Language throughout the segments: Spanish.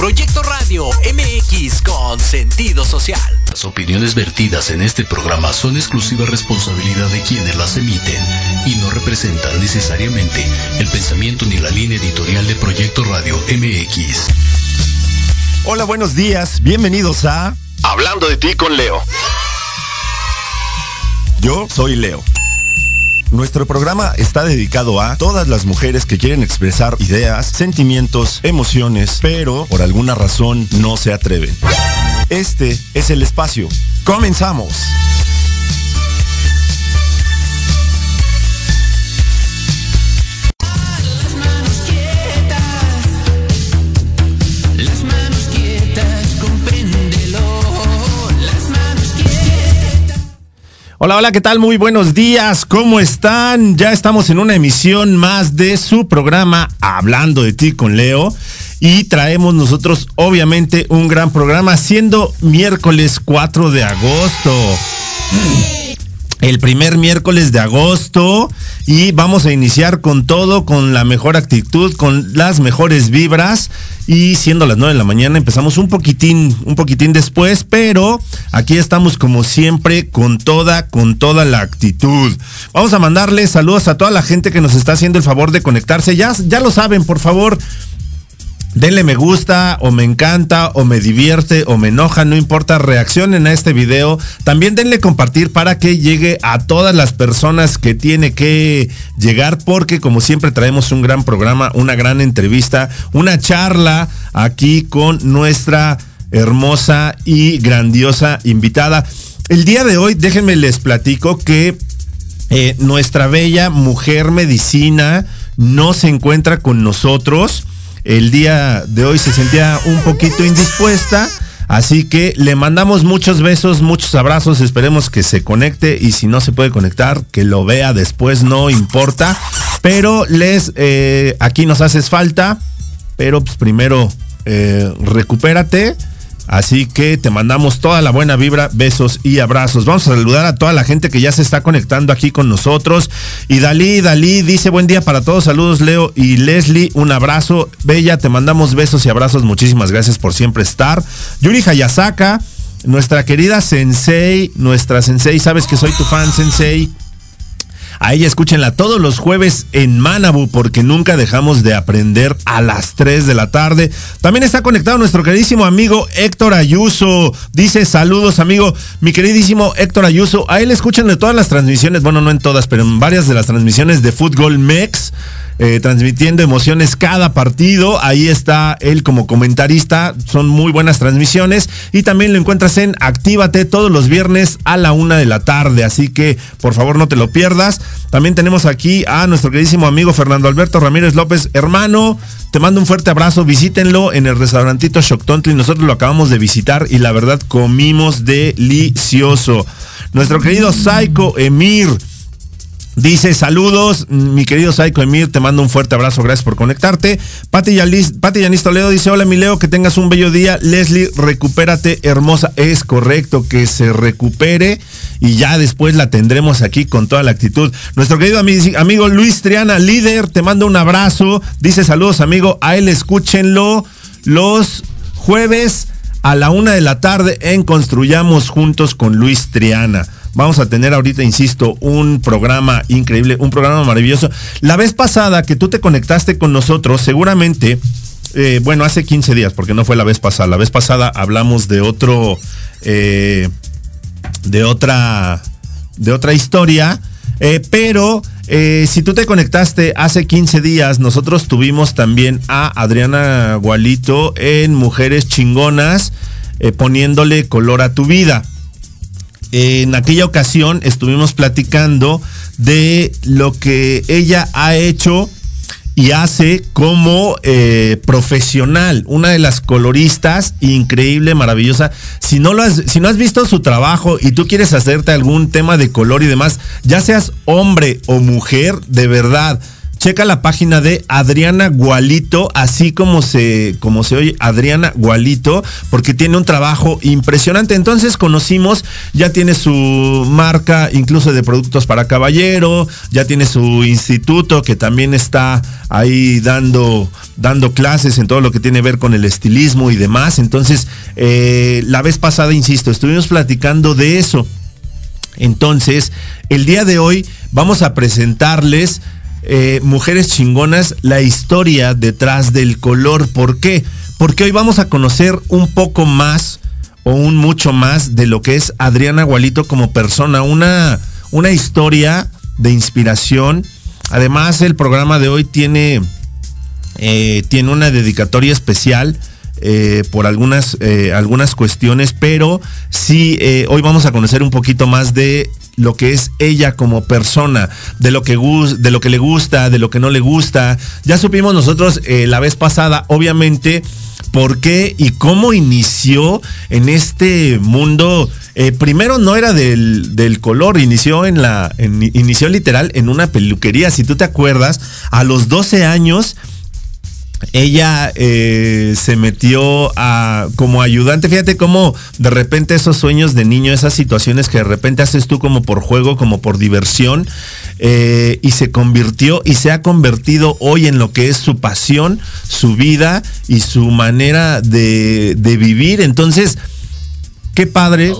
MX con sentido social. Las opiniones vertidas en este programa son exclusiva responsabilidad de quienes las emiten y no representan necesariamente el pensamiento ni la línea editorial de Proyecto Radio MX. Hola, buenos días. Bienvenidos a Hablando de ti con Leo. Yo soy Leo. Nuestro programa está dedicado a todas las mujeres que quieren expresar ideas, sentimientos, emociones, pero por alguna razón no se atreven. Este es el espacio. Comenzamos. Hola, hola, ¿qué tal? Muy buenos días, ¿cómo están? Ya estamos en una emisión más de su programa Hablando de ti con Leo y traemos nosotros obviamente un gran programa siendo miércoles 4 de agosto. El primer miércoles de agosto y vamos a iniciar con todo, con la mejor actitud, con las mejores vibras y siendo las 9 de la mañana empezamos un poquitín, un poquitín después, pero aquí estamos como siempre con toda, con toda la actitud. Vamos a mandarle saludos a toda la gente que nos está haciendo el favor de conectarse. Ya, ya lo saben, por favor. Denle me gusta o me encanta o me divierte o me enoja, no importa, reaccionen a este video. También denle compartir para que llegue a todas las personas que tiene que llegar porque como siempre traemos un gran programa, una gran entrevista, una charla aquí con nuestra hermosa y grandiosa invitada. El día de hoy, déjenme les platico que eh, nuestra bella mujer medicina no se encuentra con nosotros el día de hoy se sentía un poquito indispuesta. Así que le mandamos muchos besos, muchos abrazos, esperemos que se conecte y si no se puede conectar, que lo vea después, no importa. Pero les, eh, aquí nos haces falta, pero pues primero eh, recupérate. Así que te mandamos toda la buena vibra, besos y abrazos. Vamos a saludar a toda la gente que ya se está conectando aquí con nosotros. Y Dalí, Dalí dice buen día para todos. Saludos Leo y Leslie. Un abrazo. Bella, te mandamos besos y abrazos. Muchísimas gracias por siempre estar. Yuri Hayasaka, nuestra querida Sensei, nuestra Sensei, sabes que soy tu fan Sensei. A ella escúchenla todos los jueves en Manabu porque nunca dejamos de aprender a las 3 de la tarde. También está conectado nuestro queridísimo amigo Héctor Ayuso. Dice saludos amigo, mi queridísimo Héctor Ayuso. A él escúchenle todas las transmisiones, bueno no en todas, pero en varias de las transmisiones de Fútbol Mex. Eh, transmitiendo emociones cada partido. Ahí está él como comentarista. Son muy buenas transmisiones. Y también lo encuentras en Actívate todos los viernes a la una de la tarde. Así que por favor no te lo pierdas. También tenemos aquí a nuestro queridísimo amigo Fernando Alberto Ramírez López. Hermano, te mando un fuerte abrazo. Visítenlo en el restaurantito Shocktontli. Nosotros lo acabamos de visitar y la verdad comimos delicioso. Nuestro querido Psycho Emir. Dice saludos, mi querido Saiko Emir, te mando un fuerte abrazo, gracias por conectarte. Pati Yanis, Pati Yanis Toledo dice, hola mi Leo, que tengas un bello día. Leslie, recupérate, hermosa. Es correcto que se recupere y ya después la tendremos aquí con toda la actitud. Nuestro querido amigo Luis Triana, líder, te mando un abrazo. Dice saludos, amigo. A él escúchenlo los jueves a la una de la tarde en Construyamos Juntos con Luis Triana. Vamos a tener ahorita, insisto, un programa increíble, un programa maravilloso. La vez pasada que tú te conectaste con nosotros, seguramente, eh, bueno, hace 15 días, porque no fue la vez pasada. La vez pasada hablamos de otro, eh, de otra, de otra historia, eh, pero eh, si tú te conectaste hace 15 días, nosotros tuvimos también a Adriana Gualito en Mujeres Chingonas, poniéndole color a tu vida en aquella ocasión estuvimos platicando de lo que ella ha hecho y hace como eh, profesional, una de las coloristas increíble, maravillosa. Si no, lo has, si no has visto su trabajo y tú quieres hacerte algún tema de color y demás, ya seas hombre o mujer, de verdad, checa la página de Adriana Gualito, así como se, como se oye, Adriana Gualito, porque tiene un trabajo impresionante. Entonces conocimos, ya tiene su marca incluso de productos para caballero, ya tiene su instituto que también está ahí dando, dando clases en todo lo que tiene que ver con el estilismo y demás. Entonces, eh, la vez pasada, insisto, estuvimos platicando de eso. Entonces, el día de hoy vamos a presentarles eh, Mujeres Chingonas, la historia detrás del color. ¿Por qué? Porque hoy vamos a conocer un poco más o un mucho más de lo que es Adriana Gualito como persona. Una, una historia de inspiración. Además, el programa de hoy tiene, eh, tiene una dedicatoria especial. Eh, por algunas, eh, algunas cuestiones, pero sí, eh, hoy vamos a conocer un poquito más de lo que es ella como persona, de lo que, de lo que le gusta, de lo que no le gusta. Ya supimos nosotros eh, la vez pasada, obviamente, por qué y cómo inició en este mundo. Eh, primero no era del, del color, inició en la. inició literal en una peluquería. Si tú te acuerdas, a los 12 años ella eh, se metió a como ayudante. Fíjate cómo de repente esos sueños de niño, esas situaciones que de repente haces tú como por juego, como por diversión, eh, y se convirtió y se ha convertido hoy en lo que es su pasión, su vida y su manera de, de vivir. Entonces, qué padre.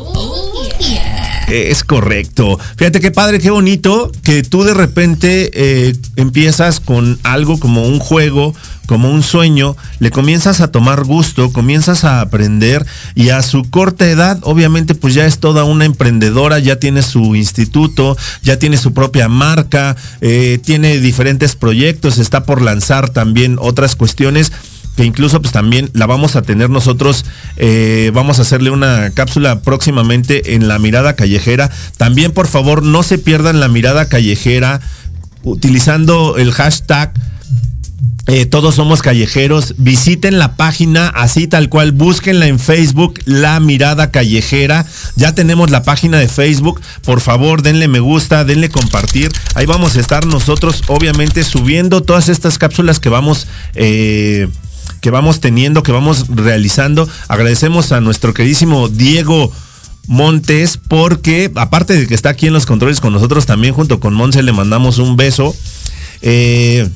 Es correcto. Fíjate qué padre, qué bonito que tú de repente eh, empiezas con algo como un juego, como un sueño, le comienzas a tomar gusto, comienzas a aprender y a su corta edad, obviamente pues ya es toda una emprendedora, ya tiene su instituto, ya tiene su propia marca, eh, tiene diferentes proyectos, está por lanzar también otras cuestiones que incluso pues también la vamos a tener nosotros, eh, vamos a hacerle una cápsula próximamente en la mirada callejera. También por favor no se pierdan la mirada callejera utilizando el hashtag. eh, todos somos callejeros. Visiten la página así tal cual. Búsquenla en Facebook, La Mirada Callejera. Ya tenemos la página de Facebook. Por favor, denle me gusta, denle compartir. Ahí vamos a estar nosotros, obviamente, subiendo todas estas cápsulas que vamos eh, que vamos teniendo, que vamos realizando. Agradecemos a nuestro queridísimo Diego Montes porque aparte de que está aquí en los controles con nosotros, también junto con Monse le mandamos un beso. Eh,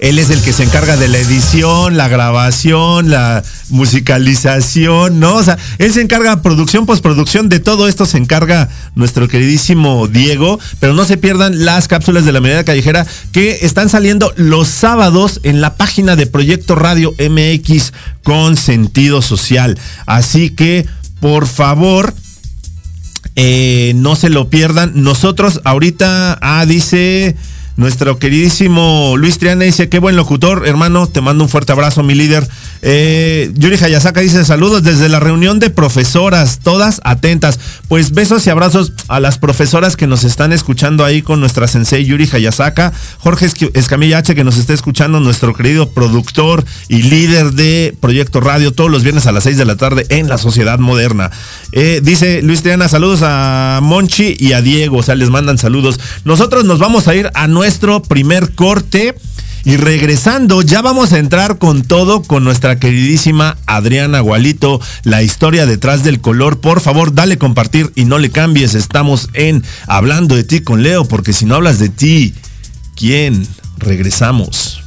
él es el que se encarga de la edición, la grabación, la musicalización, ¿no? O sea, él se encarga producción, postproducción, de todo esto se encarga nuestro queridísimo Diego, pero no se pierdan las cápsulas de la medida callejera que están saliendo los sábados en la página de Proyecto Radio MX con sentido social. Así que, por favor, eh, no se lo pierdan. Nosotros ahorita, ah, dice nuestro queridísimo Luis Triana, dice, qué buen locutor, hermano, te mando un fuerte abrazo, mi líder. Eh, Yuri Hayasaka dice, saludos desde la reunión de profesoras, todas atentas. Pues besos y abrazos a las profesoras que nos están escuchando ahí con nuestra sensei Yuri Hayasaka, Jorge Escamilla H que nos está escuchando, nuestro querido productor y líder de Proyecto Radio todos los viernes a las 6 de la tarde en la sociedad moderna. Eh, dice Luis Triana, saludos a Monchi y a Diego, o sea, les mandan saludos. Nosotros nos vamos a ir a nuestro primer corte. Y regresando, ya vamos a entrar con todo con nuestra queridísima Adriana Gualito, la historia detrás del color. Por favor, dale compartir y no le cambies. Estamos en Hablando de ti con Leo, porque si no hablas de ti, ¿quién? Regresamos.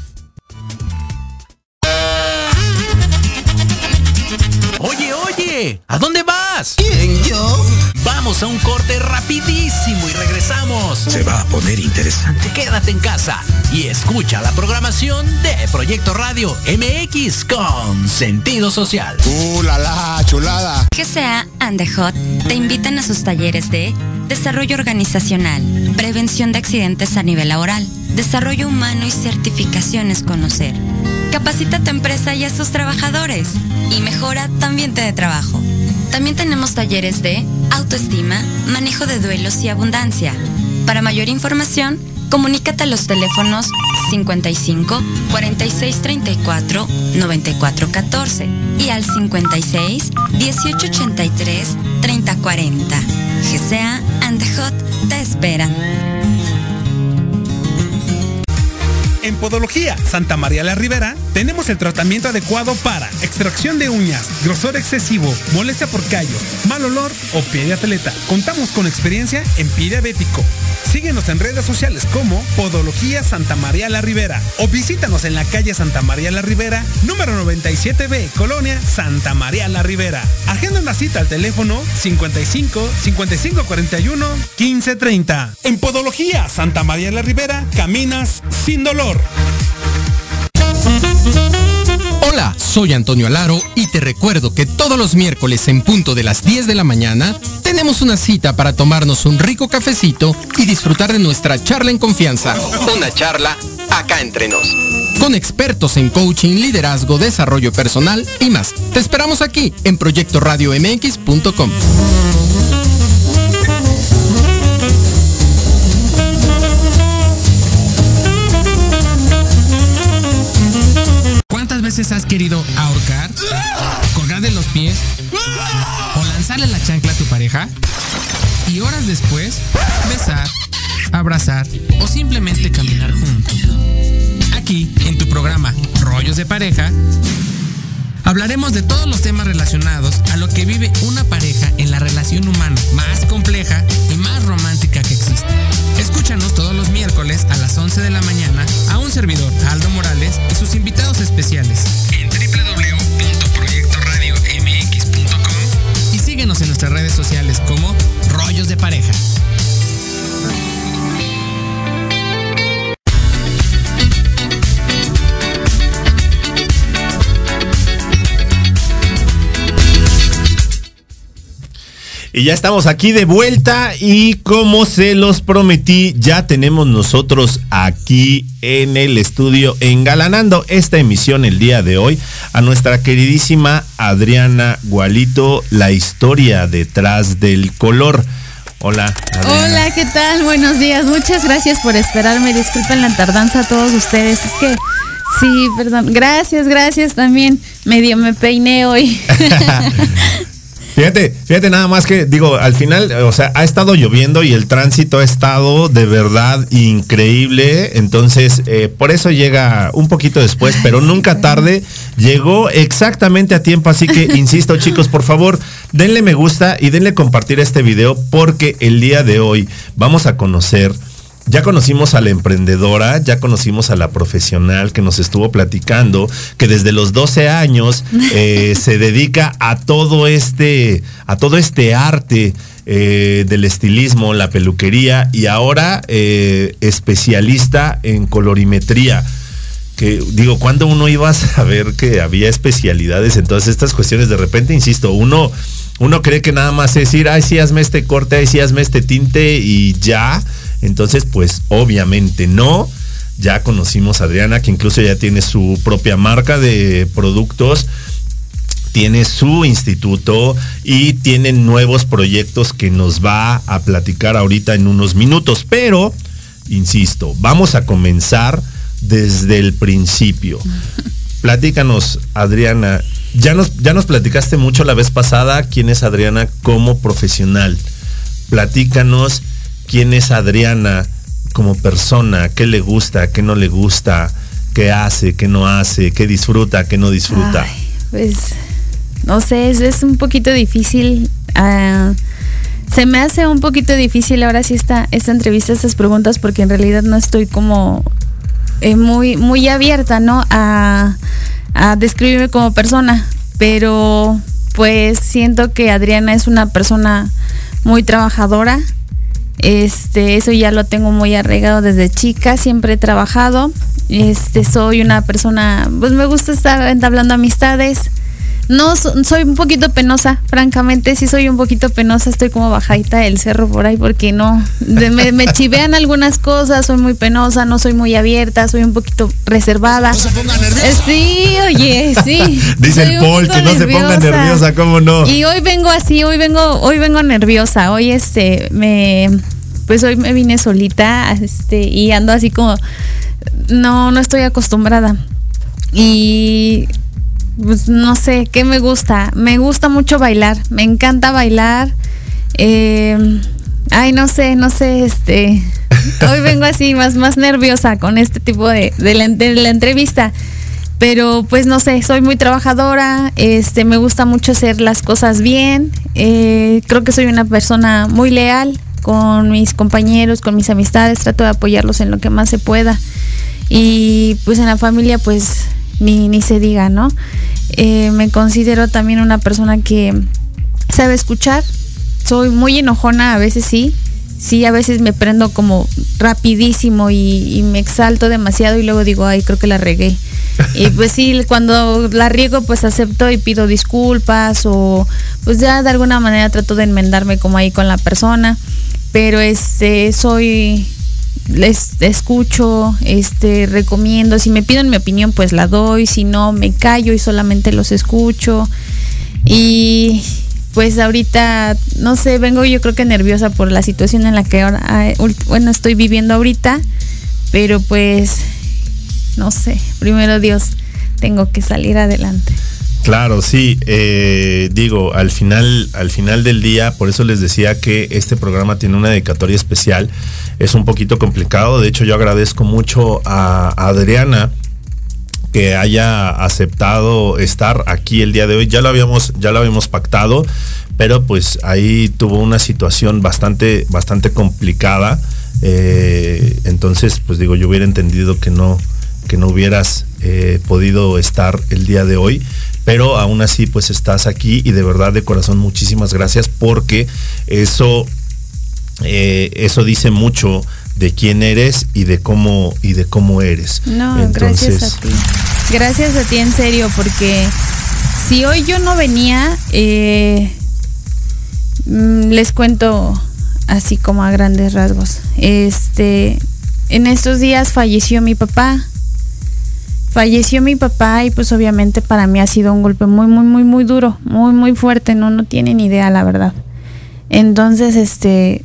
Oye, oye, ¿a dónde vas? ¿Quién, yo? Vamos a un corte rapidísimo y regresamos. Se va a poner interesante. Quédate en casa y escucha la programación de Proyecto Radio MX con sentido social. ¡Uh, la, la, chulada! GCA and the Hot te invitan a sus talleres de desarrollo organizacional, prevención de accidentes a nivel laboral, desarrollo humano y certificaciones conocer. Capacita a tu empresa y a sus trabajadores y mejora tu ambiente de trabajo. También tenemos talleres de autoestima, manejo de duelos y abundancia. Para mayor información, comunícate a los teléfonos 55 46 34 94 14 y al 56 18 83 30 40. GCA and Hot te esperan. En Podología Santa María la Ribera tenemos el tratamiento adecuado para extracción de uñas, grosor excesivo, molestia por callos, mal olor o pie de atleta. Contamos con experiencia en pie diabético. Síguenos en redes sociales como Podología Santa María la Ribera o visítanos en la calle Santa María la Ribera, número 97B, Colonia Santa María la Ribera. Agenda una cita al teléfono 55 55 41 15 30. En Podología Santa María la Ribera caminas sin dolor. Hola, soy Antonio Alaro y te recuerdo que todos los miércoles en punto de las 10 de la mañana tenemos una cita para tomarnos un rico cafecito y disfrutar de nuestra charla en confianza. Una charla acá entre nos. Con expertos en coaching, liderazgo, desarrollo personal y más. Te esperamos aquí en proyectoradiomx.com. ¿Cuántas veces has querido ahorcar, colgar de los pies lanzarle la chancla a tu pareja? Y horas después, besar, abrazar o simplemente caminar juntos. Aquí, en tu programa Rollos de Pareja, hablaremos de todos los temas relacionados a lo que vive una pareja en la relación humana más compleja y más romántica que existe. Escúchanos todos los miércoles a las 11 de la mañana a un servidor, Aldo Morales, y sus invitados especiales en nuestras redes sociales como Rollos de Pareja. Y ya estamos aquí de vuelta y como se los prometí, ya tenemos nosotros aquí en el estudio engalanando esta emisión el día de hoy a nuestra queridísima Adriana Gualito, la historia detrás del color. Hola. Adriana. Hola, ¿qué tal? Buenos días. Muchas gracias por esperarme. Disculpen la tardanza a todos ustedes. Es que sí, perdón. Gracias, gracias también. Medio me peiné hoy. Fíjate, fíjate nada más que digo, al final, o sea, ha estado lloviendo y el tránsito ha estado de verdad increíble, entonces eh, por eso llega un poquito después, pero nunca tarde, llegó exactamente a tiempo, así que insisto chicos, por favor, denle me gusta y denle compartir este video porque el día de hoy vamos a conocer ya conocimos a la emprendedora, ya conocimos a la profesional que nos estuvo platicando, que desde los 12 años eh, se dedica a todo este, a todo este arte eh, del estilismo, la peluquería y ahora eh, especialista en colorimetría. Que digo, cuando uno iba a saber que había especialidades en todas estas cuestiones, de repente, insisto, uno, uno cree que nada más es decir, ay, sí, hazme este corte, ay, sí, hazme este tinte y ya. Entonces, pues obviamente no. Ya conocimos a Adriana, que incluso ya tiene su propia marca de productos, tiene su instituto y tiene nuevos proyectos que nos va a platicar ahorita en unos minutos. Pero, insisto, vamos a comenzar desde el principio. Platícanos, Adriana. Ya nos, ya nos platicaste mucho la vez pasada quién es Adriana como profesional. Platícanos quién es Adriana como persona, qué le gusta, qué no le gusta, qué hace, qué no hace, qué disfruta, qué no disfruta. Pues, no sé, es, es un poquito difícil. ah, se me hace un poquito difícil ahora sí esta, esta entrevista, estas preguntas, porque en realidad no estoy como eh, muy, muy abierta, ¿no? A, a describirme como persona. Pero pues siento que Adriana es una persona muy trabajadora. Este, eso ya lo tengo muy arraigado desde chica, siempre he trabajado. Este, soy una persona, pues me gusta estar entablando amistades. No, so- soy un poquito penosa, francamente, sí soy un poquito penosa, estoy como bajadita del cerro por ahí porque no, me, me chivean algunas cosas, soy muy penosa, no soy muy abierta, soy un poquito reservada. Eh, Sí, oye, sí. Dice Soy el Paul que no se ponga nerviosa, ¿cómo no? Y hoy vengo así, hoy vengo, hoy vengo nerviosa, hoy este, me, pues hoy me vine solita, este, y ando así como, no, no estoy acostumbrada. Y pues no sé, ¿qué me gusta? Me gusta mucho bailar, me encanta bailar. Eh, ay, no sé, no sé, este. hoy vengo así más, más nerviosa con este tipo de, de la, de la entrevista. Pero pues no sé, soy muy trabajadora, este, me gusta mucho hacer las cosas bien, eh, creo que soy una persona muy leal con mis compañeros, con mis amistades, trato de apoyarlos en lo que más se pueda. Y pues en la familia pues ni, ni se diga, ¿no? Eh, me considero también una persona que sabe escuchar, soy muy enojona, a veces sí, sí, a veces me prendo como rapidísimo y, y me exalto demasiado y luego digo, ay, creo que la regué. Y pues sí, cuando la riego pues acepto y pido disculpas o pues ya de alguna manera trato de enmendarme como ahí con la persona, pero este soy les escucho, este recomiendo, si me piden mi opinión pues la doy, si no me callo y solamente los escucho. Y pues ahorita, no sé, vengo yo creo que nerviosa por la situación en la que ahora, ah, bueno, estoy viviendo ahorita, pero pues, no sé, primero Dios, tengo que salir adelante. Claro, sí. eh, digo, al final, al final del día, por eso les decía que este programa tiene una dedicatoria especial. Es un poquito complicado. De hecho, yo agradezco mucho a Adriana que haya aceptado estar aquí el día de hoy. Ya lo habíamos, ya lo habíamos pactado, pero pues ahí tuvo una situación bastante, bastante complicada. Eh, entonces, pues digo, yo hubiera entendido que no, que no hubieras eh, podido estar el día de hoy, pero aún así pues estás aquí y de verdad de corazón muchísimas gracias porque eso, eh, eso dice mucho de quién eres y de cómo y de cómo eres. No, gracias a ti. Gracias a ti en serio, porque si hoy yo no venía, eh, mm, les cuento así como a grandes rasgos. Este, en estos días falleció mi papá. Falleció mi papá y pues obviamente para mí ha sido un golpe muy, muy, muy, muy duro, muy, muy fuerte, no, no tienen idea la verdad. Entonces, este,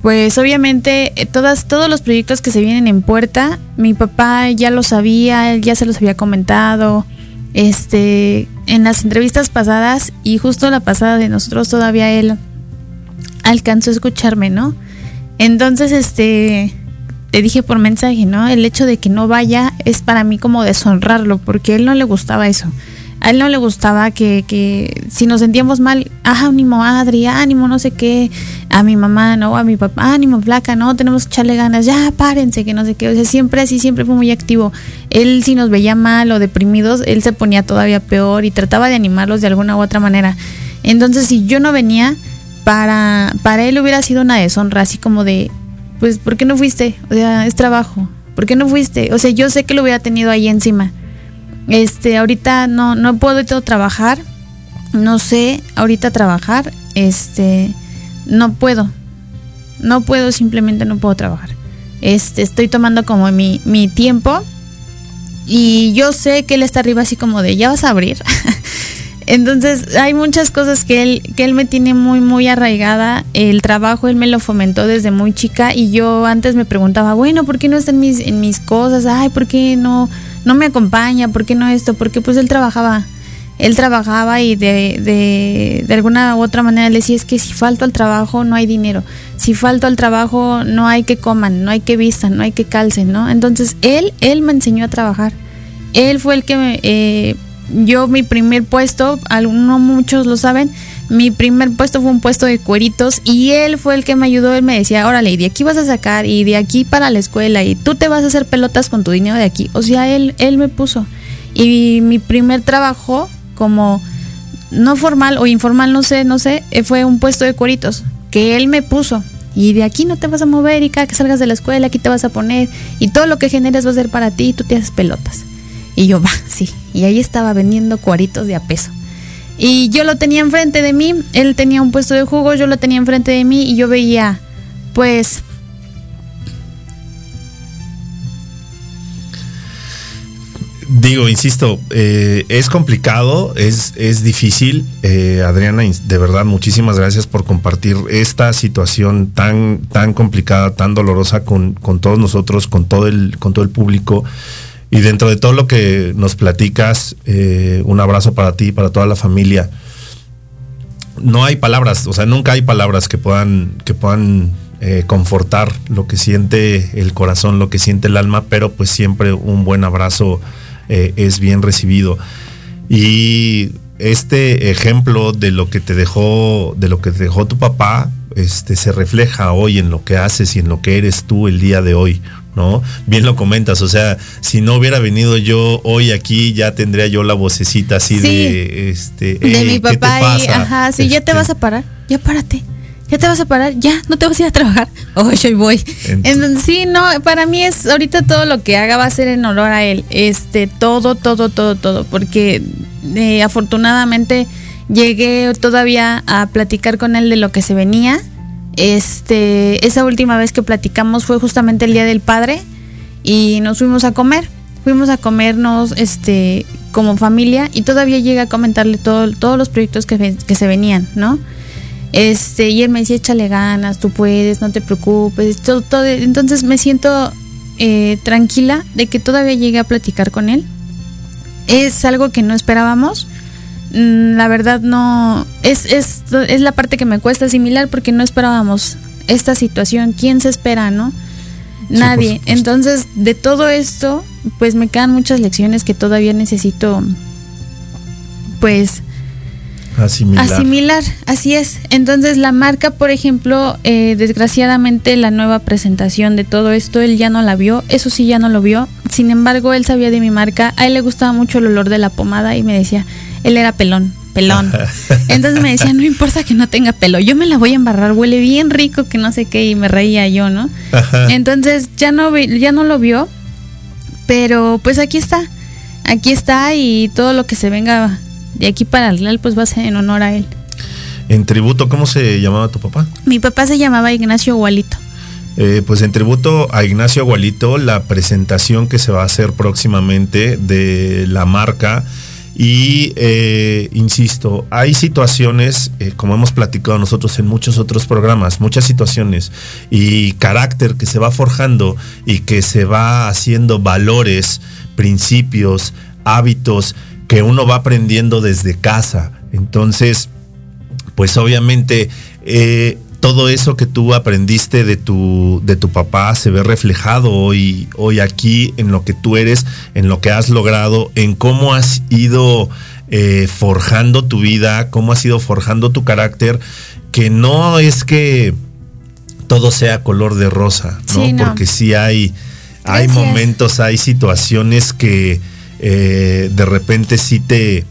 pues obviamente eh, todas, todos los proyectos que se vienen en puerta, mi papá ya lo sabía, él ya se los había comentado, este, en las entrevistas pasadas y justo la pasada de nosotros todavía él alcanzó a escucharme, ¿no? Entonces, este, te dije por mensaje, ¿no? El hecho de que no vaya es para mí como deshonrarlo, porque él no le gustaba eso. A él no le gustaba que, que si nos sentíamos mal, ah, ánimo, Adri, ánimo, no sé qué, a mi mamá, no, a mi papá, ánimo, flaca, no, tenemos que echarle ganas, ya, párense, que no sé qué. O sea, siempre así, siempre fue muy activo. Él, si nos veía mal o deprimidos, él se ponía todavía peor y trataba de animarlos de alguna u otra manera. Entonces, si yo no venía, para, para él hubiera sido una deshonra, así como de, pues, ¿por qué no fuiste? O sea, es trabajo. ¿Por qué no fuiste? O sea, yo sé que lo hubiera tenido ahí encima. Este, ahorita no, no puedo trabajar. No sé ahorita trabajar. Este, no puedo. No puedo, simplemente no puedo trabajar. Este, estoy tomando como mi, mi tiempo. Y yo sé que él está arriba así como de, ya vas a abrir. Entonces hay muchas cosas que él, que él me tiene muy, muy arraigada. El trabajo él me lo fomentó desde muy chica y yo antes me preguntaba, bueno, ¿por qué no está en mis, en mis cosas? Ay, ¿por qué no, no me acompaña? ¿Por qué no esto? Porque pues él trabajaba. Él trabajaba y de, de, de alguna u otra manera le decía, es que si falto al trabajo no hay dinero. Si falto al trabajo no hay que coman, no hay que vistan, no hay que calcen, ¿no? Entonces él, él me enseñó a trabajar. Él fue el que me... Eh, yo mi primer puesto, no muchos lo saben, mi primer puesto fue un puesto de cueritos y él fue el que me ayudó, él me decía, órale, y de aquí vas a sacar y de aquí para la escuela y tú te vas a hacer pelotas con tu dinero de aquí. O sea, él, él me puso. Y mi primer trabajo como no formal o informal, no sé, no sé, eh, fue un puesto de cueritos que él me puso. Y de aquí no te vas a mover y cada que salgas de la escuela aquí te vas a poner y todo lo que generes va a ser para ti y tú te haces pelotas. Y yo, va, sí. Y ahí estaba vendiendo cuaritos de a peso. Y yo lo tenía enfrente de mí, él tenía un puesto de jugo, yo lo tenía enfrente de mí y yo veía, pues... Digo, insisto, eh, es complicado, es, es difícil. Eh, Adriana, de verdad, muchísimas gracias por compartir esta situación tan, tan complicada, tan dolorosa con, con todos nosotros, con todo el, con todo el público. Y dentro de todo lo que nos platicas, eh, un abrazo para ti, para toda la familia. No hay palabras, o sea, nunca hay palabras que puedan, que puedan eh, confortar lo que siente el corazón, lo que siente el alma, pero pues siempre un buen abrazo eh, es bien recibido. Y este ejemplo de lo que te dejó, de lo que te dejó tu papá, este, se refleja hoy en lo que haces y en lo que eres tú el día de hoy, ¿no? Bien lo comentas, o sea, si no hubiera venido yo hoy aquí, ya tendría yo la vocecita así Sí. de, este, de "Ey, mi ¿qué te papá y, pasa?". ajá, sí, ya te Este, vas a parar, ya párate, ya te vas a parar, ya, no te vas a ir a trabajar, oh, yo voy. Ent- Entonces, sí, no, para mí es, ahorita todo lo que haga va a ser en honor a él, este, todo, todo, todo, todo, porque eh, afortunadamente llegué todavía a platicar con él de lo que se venía, este, esa última vez que platicamos fue justamente el Día del Padre y nos fuimos a comer. Fuimos a comernos este como familia y todavía llega a comentarle todo, todos los proyectos que, que se venían, ¿no? Este, y él me decía, échale ganas, tú puedes, no te preocupes. Todo, todo- entonces me siento eh, tranquila de que todavía llegué a platicar con él. Es algo que no esperábamos. Mm, La verdad no, es, es, es la parte que me cuesta asimilar porque no esperábamos esta situación. ¿Quién se espera, no? Nadie. Entonces, de todo esto, pues me quedan muchas lecciones que todavía necesito, pues, asimilar. asimilar. Así es. Entonces, la marca, por ejemplo, eh, desgraciadamente la nueva presentación de todo esto, él ya no la vio. Eso sí, ya no lo vio. Sin embargo, él sabía de mi marca. A él le gustaba mucho el olor de la pomada y me decía, él era pelón. Pelón. Entonces me decía, no importa que no tenga pelo, yo me la voy a embarrar, huele bien rico, que no sé qué, y me reía yo, ¿no? Ajá. Entonces ya no vi- ya no lo vio, pero pues aquí está, aquí está y todo lo que se venga de aquí para el Real pues va a ser en honor a él. En tributo, ¿cómo se llamaba tu papá? Mi papá se llamaba Ignacio Gualito. Eh, pues en tributo a Ignacio Agualito, la presentación que se va a hacer próximamente de la marca. Y eh, insisto, hay situaciones, eh, como hemos platicado nosotros en muchos otros programas, muchas situaciones y carácter que se va forjando y que se va haciendo valores, principios, hábitos que uno va aprendiendo desde casa. Entonces, pues obviamente eh, todo eso que tú aprendiste de tu, de tu papá se ve reflejado hoy, hoy aquí en lo que tú eres, en lo que has logrado, en cómo has ido eh, forjando tu vida, cómo has ido forjando tu carácter, que no es que todo sea color de rosa, ¿no? Sí, no. Porque sí hay, hay Gracias. momentos, hay situaciones que eh, de repente sí te,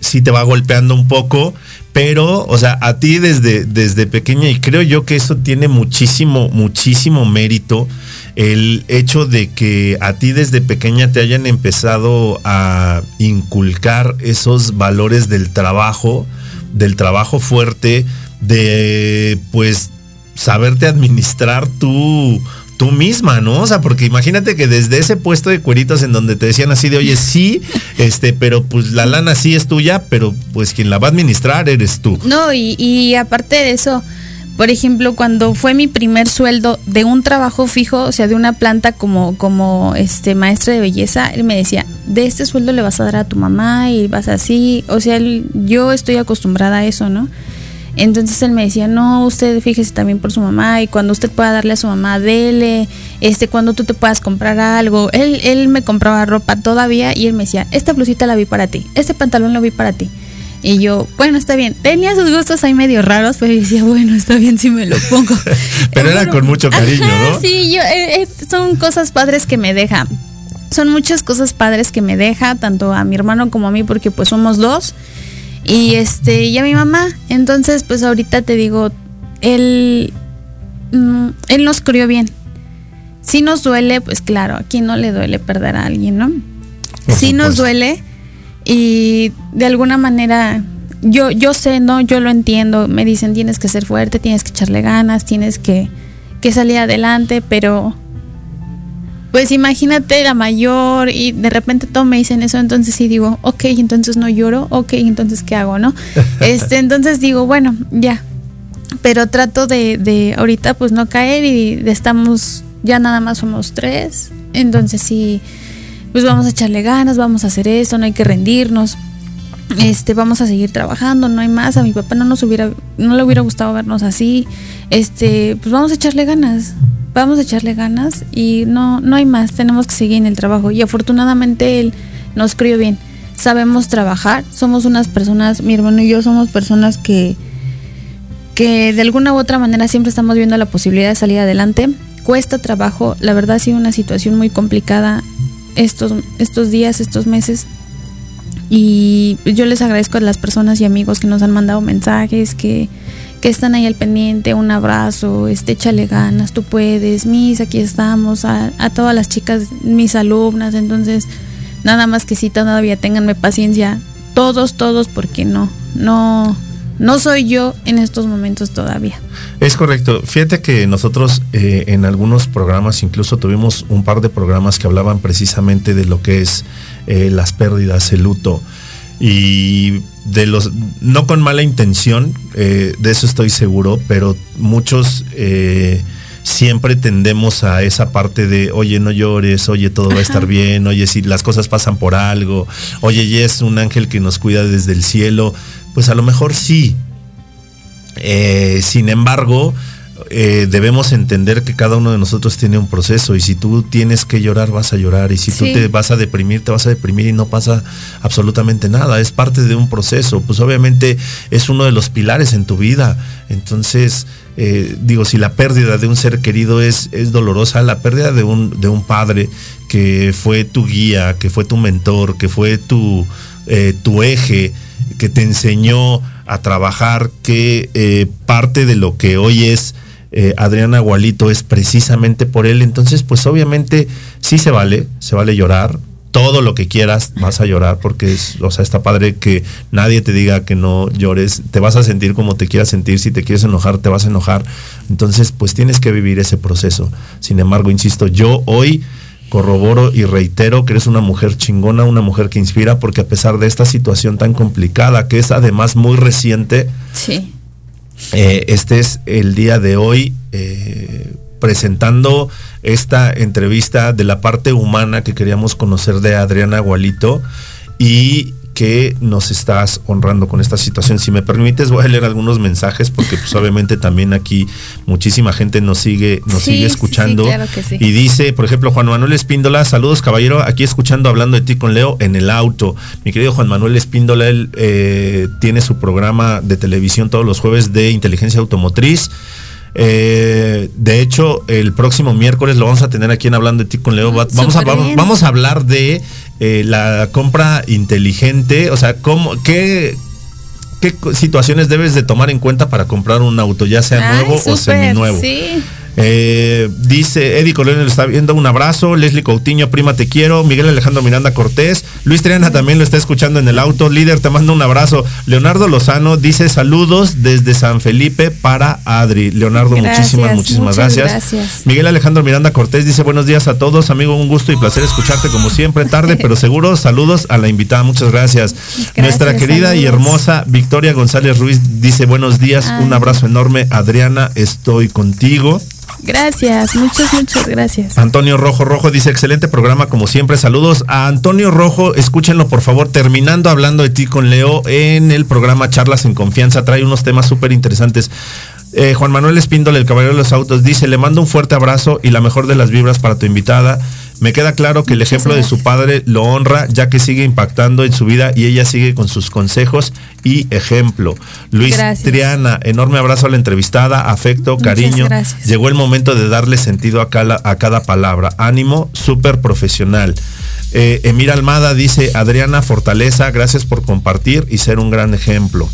sí te va golpeando un poco, pero, o sea, a ti desde, desde pequeña, y creo yo que eso tiene muchísimo, muchísimo mérito, el hecho de que a ti desde pequeña te hayan empezado a inculcar esos valores del trabajo, del trabajo fuerte, de pues saberte administrar tú tú misma, ¿no? O sea, porque imagínate que desde ese puesto de cueritos en donde te decían así de, oye, sí, este, pero pues la lana sí es tuya, pero pues quien la va a administrar eres tú. No, y, y aparte de eso, por ejemplo, cuando fue mi primer sueldo de un trabajo fijo, o sea, de una planta como, como este maestra de belleza, él me decía, de este sueldo le vas a dar a tu mamá y vas así, o sea, él- yo estoy acostumbrada a eso, ¿no? Entonces él me decía, no, usted fíjese también por su mamá y cuando usted pueda darle a su mamá, dele, este, cuando tú te puedas comprar algo. Él, él me compraba ropa todavía y él me decía, esta blusita la vi para ti, este pantalón lo vi para ti. Y yo, bueno, está bien. Tenía sus gustos ahí medio raros, pero yo decía, bueno, está bien si me lo pongo. Pero era con mucho cariño, Ajá, ¿no? Sí, yo, eh, eh, son cosas padres que me deja. Son muchas cosas padres que me deja, tanto a mi hermano como a mí, porque pues somos dos. Y este, y a mi mamá. Entonces, pues ahorita te digo, él, mm, él nos crió bien. Si nos duele, pues claro, a quién no le duele perder a alguien, ¿no? Por sí nos duele y de alguna manera yo yo sé, no, yo lo entiendo, me dicen tienes que ser fuerte, tienes que echarle ganas, tienes que que salir adelante, pero pues imagínate la mayor y de repente todos me dicen eso, entonces sí digo, ok, entonces no lloro, ok, entonces ¿qué hago, no? Este, entonces digo, bueno, ya, pero trato de, de ahorita pues no caer y estamos, ya nada más somos tres, entonces sí, pues vamos a echarle ganas, vamos a hacer esto, no hay que rendirnos. este, vamos a seguir trabajando, no hay más, a mi papá no nos hubiera, no le hubiera gustado vernos así, este, pues vamos a echarle ganas, vamos a echarle ganas y no, no hay más, tenemos que seguir en el trabajo. Y afortunadamente él nos crió bien, sabemos trabajar, somos unas personas, mi hermano y yo somos personas que, que de alguna u otra manera siempre estamos viendo la posibilidad de salir adelante. Cuesta trabajo, la verdad ha sido una situación muy complicada estos, estos días, estos meses. Y yo les agradezco a las personas y amigos que nos han mandado mensajes, que, que están ahí al pendiente, un abrazo, este, échale ganas, tú puedes, mis, aquí estamos, a, a todas las chicas, mis alumnas, entonces, nada más que si todavía ténganme paciencia, todos, todos, porque no, no, no soy yo en estos momentos todavía. Es correcto. Fíjate que nosotros eh, en algunos programas, incluso tuvimos un par de programas que hablaban precisamente de lo que es eh, las pérdidas, el luto. Y de los, no con mala intención, eh, de eso estoy seguro, pero muchos eh, siempre tendemos a esa parte de, oye, no llores, oye, todo va a estar bien, oye, si las cosas pasan por algo, oye, ya es un ángel que nos cuida desde el cielo. Pues a lo mejor sí, eh, sin embargo, eh, debemos entender que cada uno de nosotros tiene un proceso y si tú tienes que llorar vas a llorar y si tú te vas a deprimir te vas a deprimir y no pasa absolutamente nada, es parte de un proceso, pues obviamente es uno de los pilares en tu vida, entonces eh, digo, si la pérdida de un ser querido es, es dolorosa, la pérdida de un, de un padre que fue tu guía, que fue tu mentor, que fue tu, eh, tu eje, que te enseñó a trabajar, que parte de lo que hoy es eh, Adriana Gualito es precisamente por él. Entonces, pues obviamente sí se vale, se vale llorar. Todo lo que quieras vas a llorar porque es, o sea, está padre que nadie te diga que no llores. Te vas a sentir como te quieras sentir. Si te quieres enojar, te vas a enojar. Entonces, pues tienes que vivir ese proceso. Sin embargo, insisto, yo hoy corroboro y reitero que eres una mujer chingona, una mujer que inspira, porque a pesar de esta situación tan complicada, que es además muy reciente, Sí. Eh, este es el día de hoy eh, presentando esta entrevista de la parte humana que queríamos conocer de Adriana Gualito. Y que nos estás honrando con esta situación. Si me permites, voy a leer algunos mensajes porque pues obviamente también aquí muchísima gente nos sigue, nos Sí, sigue sí, sí, escuchando. claro que sí. Y dice, por ejemplo, Juan Manuel Espíndola, saludos caballero, aquí escuchando hablando de ti con Leo en el auto. Mi querido Juan Manuel Espíndola, él eh, tiene su programa de televisión todos los jueves de inteligencia automotriz. Eh, de hecho, el próximo miércoles lo vamos a tener aquí en Hablando de ti con Leo. Va- vamos, a, vamos a hablar de eh, la compra inteligente, o sea, cómo, qué, qué situaciones debes de tomar en cuenta para comprar un auto, ya sea Ay, nuevo o seminuevo. Sí. Eh, dice Eddie Colón lo está viendo, un abrazo. Leslie Coutinho, prima te quiero. Miguel Alejandro Miranda Cortés. Luis Triana también lo está escuchando en el auto. Líder, te mando un abrazo. Leonardo Lozano dice saludos desde San Felipe para Adri. Leonardo, Gracias, muchísimas, muchísimas gracias. gracias. Miguel Alejandro Miranda Cortés dice buenos días a todos. Amigo, un gusto y placer escucharte como siempre. Tarde, pero seguro. Saludos a la invitada. Muchas gracias. Nuestra querida y hermosa Victoria González Ruiz dice buenos días. Ay. Un abrazo enorme. Adriana, estoy contigo. Gracias, muchas, muchas gracias. Antonio Rojo Rojo dice, excelente programa como siempre. Saludos a Antonio Rojo, escúchenlo por favor. Terminando hablando de ti con Leo en el programa Charlas en Confianza, trae unos temas súper interesantes. Eh, Juan Manuel Espíndola, el caballero de los autos, dice, le mando un fuerte abrazo y la mejor de las vibras para tu invitada. Me queda claro que el Muchas ejemplo de su padre lo honra, ya que sigue impactando en su vida y ella sigue con sus consejos y ejemplo. Luis Gracias. Triana, enorme abrazo a la entrevistada, afecto, cariño. Llegó el momento de darle sentido a cada, a cada palabra. Ánimo, súper profesional. Eh, Emir Almada dice, Adriana, fortaleza, gracias por compartir y ser un gran ejemplo.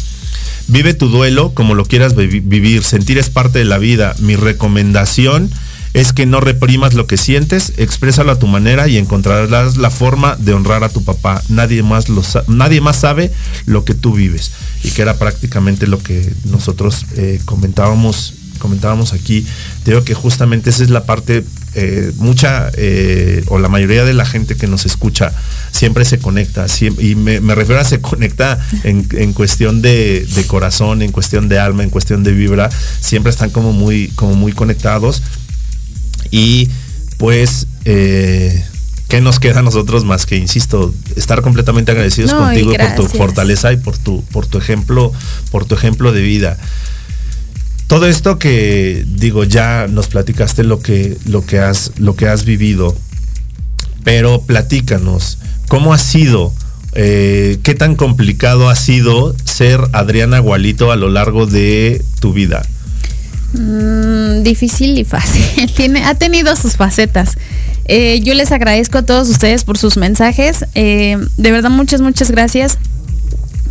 Vive tu duelo como lo quieras vi- vivir. Sentir es parte de la vida. Mi recomendación es que no reprimas lo que sientes, exprésalo a tu manera y encontrarás la forma de honrar a tu papá. Nadie más, lo nadie más sabe lo que tú vives. Y que era prácticamente lo que nosotros eh, comentábamos, comentábamos aquí. Te digo que justamente esa es la parte, eh, mucha eh, o la mayoría de la gente que nos escucha siempre se conecta. y me, refiero a se conecta en, en cuestión de, de corazón, en cuestión de alma, en cuestión de vibra. Siempre están como muy, como muy conectados. Y pues, eh, ¿qué nos queda a nosotros más que, insisto, estar completamente agradecidos No, y contigo por tu fortaleza y por tu, por tu ejemplo, por tu ejemplo de vida? Todo esto que digo, ya nos platicaste lo que, lo que has, lo que has vivido, pero platícanos, ¿cómo ha sido? eh, ¿Qué tan complicado ha sido ser Adriana Gualito a lo largo de tu vida? Mm, difícil y fácil. Tiene, ha tenido sus facetas. Eh, yo les agradezco a todos ustedes por sus mensajes. Eh, de verdad, muchas, muchas gracias.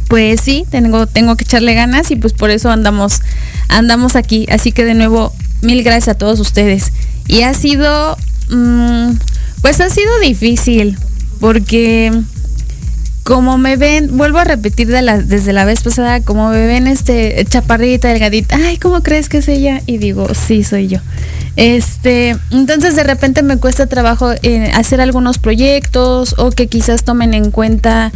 Pues sí, tengo, tengo que echarle ganas y pues por eso andamos, andamos aquí. Así que de nuevo, mil gracias a todos ustedes. Y ha sido, mm, pues ha sido difícil, porque como me ven, vuelvo a repetir la, desde la vez pasada, como me ven este chaparrita, delgadita, ay, ¿cómo crees que es ella? Y digo, sí, soy yo. Este, entonces de repente me cuesta trabajo eh, hacer algunos proyectos o que quizás tomen en cuenta,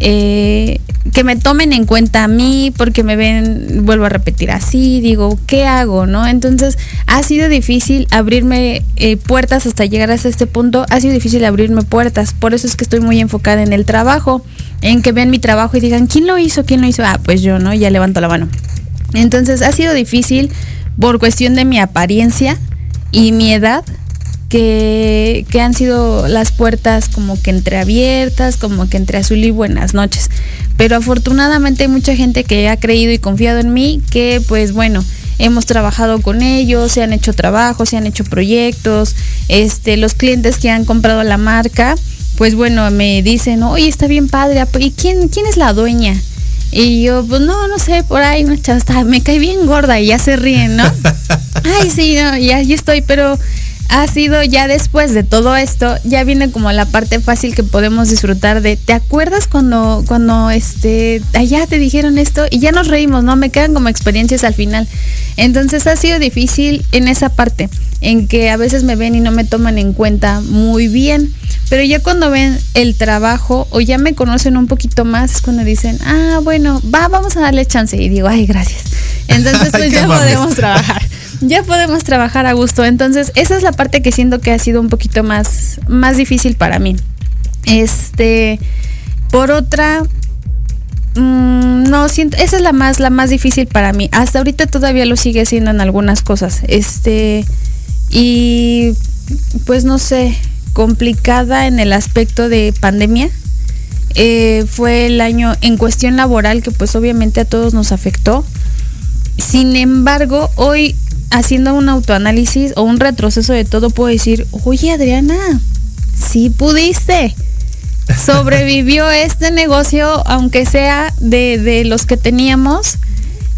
eh, que me tomen en cuenta a mí porque me ven, vuelvo a repetir así, digo, ¿qué hago? ¿No? Entonces ha sido difícil abrirme eh, puertas hasta llegar hasta este punto, ha sido difícil abrirme puertas, por eso es que estoy muy enfocada en el trabajo, en que vean mi trabajo y digan, ¿quién lo hizo? ¿Quién lo hizo? Ah, pues yo, ¿no? Ya levanto la mano. Entonces ha sido difícil por cuestión de mi apariencia y mi edad, que, que han sido las puertas como que entreabiertas, como que entre azul y buenas noches. Pero afortunadamente hay mucha gente que ha creído y confiado en mí, que pues bueno, hemos trabajado con ellos, se han hecho trabajos, se han hecho proyectos, este, los clientes que han comprado la marca, pues bueno, me dicen, oye, está bien padre, ¿y quién, quién es la dueña? Y yo, pues no, no sé, por ahí una chava está- me cae bien gorda y ya se ríen, ¿no? Ay, sí, no, ya, ya estoy, pero ha sido ya después de todo esto, ya viene como la parte fácil que podemos disfrutar de, ¿te acuerdas cuando, cuando este, allá te dijeron esto? Y ya nos reímos, ¿no? Me quedan como experiencias al final. Entonces ha sido difícil en esa parte, en que a veces me ven y no me toman en cuenta muy bien. Pero ya cuando ven el trabajo o ya me conocen un poquito más, es cuando dicen, ah, bueno, va, vamos a darle chance. Y digo, ay, gracias. Entonces, pues ya podemos trabajar. Ya podemos trabajar a gusto. Entonces, esa es la parte que siento que ha sido un poquito más, más difícil para mí. Este, por otra, mm, no siento, esa es la más, la más difícil para mí. Hasta ahorita todavía lo sigue siendo en algunas cosas. Este, y pues no sé, complicada en el aspecto de pandemia. Eh, fue el año en cuestión laboral que pues obviamente a todos nos afectó. Sin embargo, hoy haciendo un autoanálisis o un retroceso de todo puedo decir, oye Adriana, sí pudiste. Sobrevivió este negocio, aunque sea de, de los que teníamos,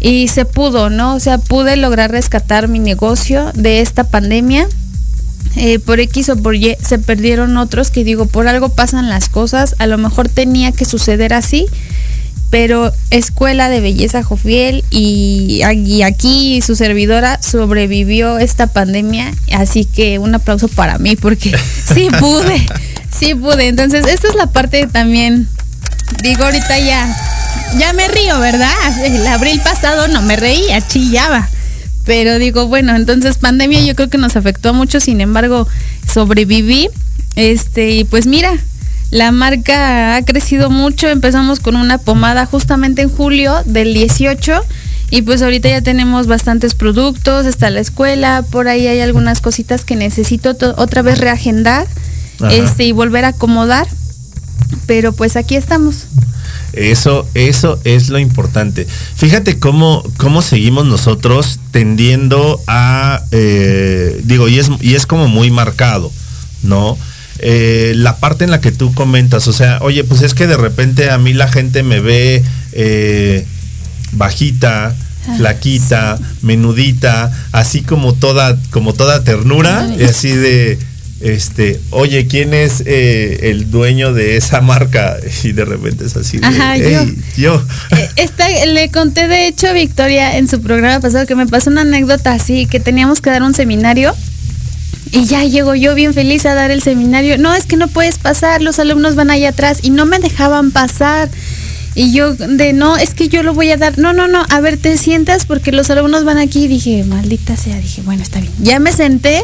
y se pudo, ¿no? O sea, pude lograr rescatar mi negocio de esta pandemia. Eh, por X o por Y se perdieron otros que digo, por algo pasan las cosas, a lo mejor tenía que suceder así, pero Escuela de Belleza Jofiel y, y aquí su servidora sobrevivió esta pandemia, así que un aplauso para mí porque sí pude, sí pude. Entonces, esta es la parte también, digo ahorita ya, ya me río, ¿verdad? El abril pasado no me reía, chillaba. Pero digo, bueno, entonces pandemia yo creo que nos afectó mucho, sin embargo, sobreviví. Este, y pues mira, la marca ha crecido mucho. Empezamos con una pomada justamente en julio del 18 y pues ahorita ya tenemos bastantes productos, está la escuela, por ahí hay algunas cositas que necesito to- otra vez reagendar Ajá. este y volver a acomodar. Pero pues aquí estamos. Eso, eso es lo importante. Fíjate cómo, cómo seguimos nosotros tendiendo a, eh, digo, y es, y es como muy marcado, ¿no? Eh, la parte en la que tú comentas, o sea, oye, pues es que de repente a mí la gente me ve eh, bajita, Ah, flaquita, menudita, así como toda, como toda ternura, y así de, este, oye, ¿quién es eh, el dueño de esa marca? Y de repente es así de, Ajá, yo. "Ey, yo. Eh, Esta, le conté de hecho a Victoria en su programa pasado que me pasó una anécdota así, que teníamos que dar un seminario y ya llego yo bien feliz a dar el seminario. No, es que no puedes pasar, los alumnos van allá atrás y no me dejaban pasar. Y yo de no, es que yo lo voy a dar. No, no, no, a ver, te sientas porque los alumnos van aquí. Y dije, maldita sea, dije, bueno, está bien. Ya me senté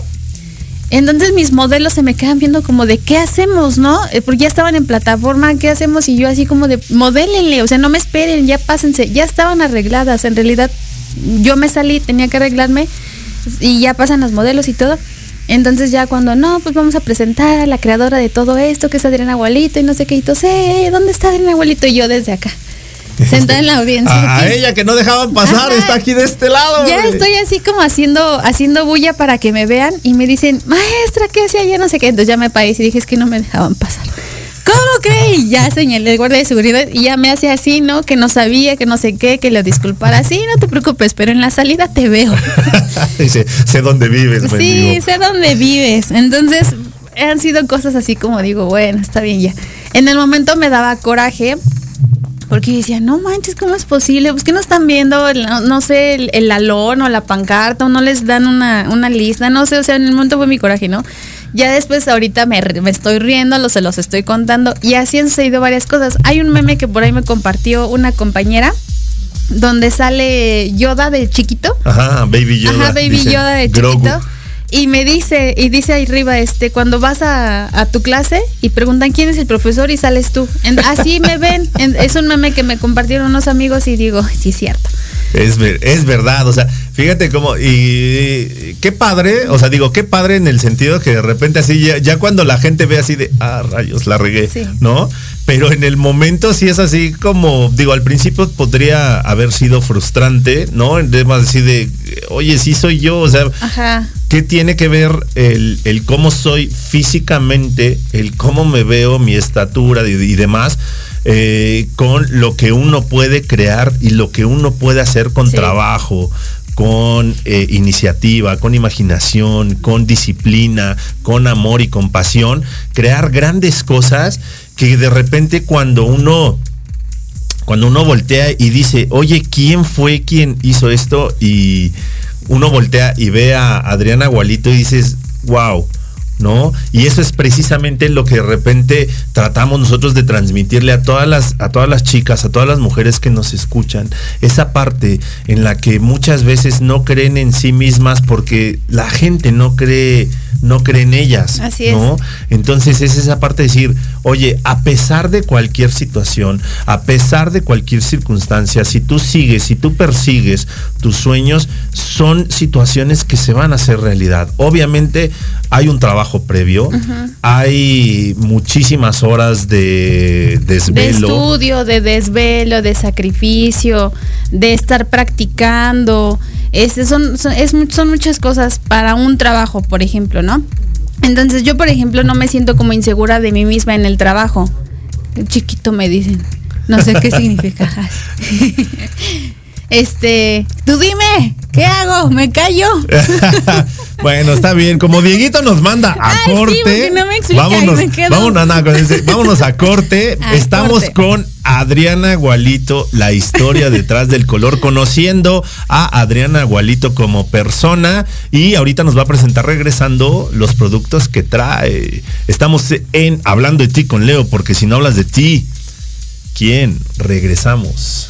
Entonces mis modelos se me quedan viendo como de qué hacemos, ¿no? Eh, Porque ya estaban en plataforma, ¿qué hacemos? Y yo así como de modélenle, o sea, no me esperen, ya pásense, ya estaban arregladas. En realidad yo me salí, tenía que arreglarme y ya pasan los modelos y todo. Entonces ya cuando no, pues vamos a presentar a la creadora de todo esto, que es Adriana Abuelito y no sé qué, y todos, "Eh, ¿dónde está Adriana Abuelito? Y yo desde acá, sentada en la audiencia. A, ella que no dejaban pasar, Ajá. está aquí de este lado. Ya hombre. estoy así como haciendo, haciendo bulla para que me vean y me dicen, maestra, ¿qué hacía ya? No sé qué. Entonces ya me paré y dije, es que no me dejaban pasar. ¿Cómo que? Y ya señalé el guardia de seguridad y ya me hace así, ¿no? Que no sabía, que no sé qué, que lo disculpara. Sí, no te preocupes, pero en la salida te veo. Dice, sé dónde vives, sí, mendigo. sé dónde vives. Entonces han sido cosas así como digo, bueno, está bien ya. En el momento me daba coraje porque decía, no manches, ¿cómo es posible? Pues que no están viendo, el- no, no sé, el, el alón o la pancarta o no les dan una, una lista, no sé, o sea, en el momento fue mi coraje, ¿no? Ya después ahorita me, me estoy riendo, lo, se los estoy contando y así han sucedido varias cosas. Hay un meme que por ahí me compartió una compañera donde sale Yoda de chiquito. Ajá, Baby Yoda. Ajá, Baby Yoda de Grogu. Y me dice, y dice ahí arriba, este, cuando vas a, a tu clase y preguntan quién es el profesor y sales tú. En- así me ven. En- es un meme que me compartieron unos amigos y digo, sí es cierto. Es, ver- es verdad, o sea, fíjate cómo, y qué padre, o sea, digo, qué padre en el sentido que de repente así, ya, ya cuando la gente ve así de, ah, rayos, la regué, Sí. ¿no? Pero en el momento sí es así como, digo, al principio podría haber sido frustrante, ¿no? En temas así de, oye, sí soy yo, o sea, Ajá. ¿Qué tiene que ver el, el cómo soy físicamente, el cómo me veo, mi estatura y, y demás, eh, con lo que uno puede crear y lo que uno puede hacer con Sí. trabajo, con eh, iniciativa, con imaginación, con disciplina, con amor y compasión, crear grandes cosas que de repente cuando uno cuando uno voltea y dice, oye, ¿quién fue quien hizo esto? Y uno voltea y ve a Adriana Gualito y dices, wow, ¿no? Y eso es precisamente lo que de repente tratamos nosotros de transmitirle a todas las, a todas las chicas, a todas las mujeres que nos escuchan. Esa parte en la que muchas veces no creen en sí mismas porque la gente no cree, no cree en ellas. Así es. ¿no? Entonces es esa parte de decir, oye, a pesar de cualquier situación, a pesar de cualquier circunstancia, si tú sigues, si tú persigues tus sueños, son situaciones que se van a hacer realidad. Obviamente hay un trabajo previo, hay muchísimas horas de De desvelo. estudio, de desvelo, de sacrificio, de estar practicando. Este, son, es son muchas cosas para un trabajo, por ejemplo, ¿no? Entonces yo, por ejemplo, no me siento como insegura de mí misma en el trabajo. Chiquito me dicen. No sé qué significa. Este, tú dime, ¿qué hago? ¿Me callo? bueno, está bien. Como Dieguito nos manda a Ay, corte. porque no me explica y vámonos, me quedo- vámonos, no, a corte. A Estamos corte. con Adriana Gualito, la historia detrás del color, conociendo a Adriana Gualito como persona. Y ahorita nos va a presentar regresando los productos que trae. Estamos en Hablando de ti con Leo, porque si no hablas de ti, ¿quién? Regresamos.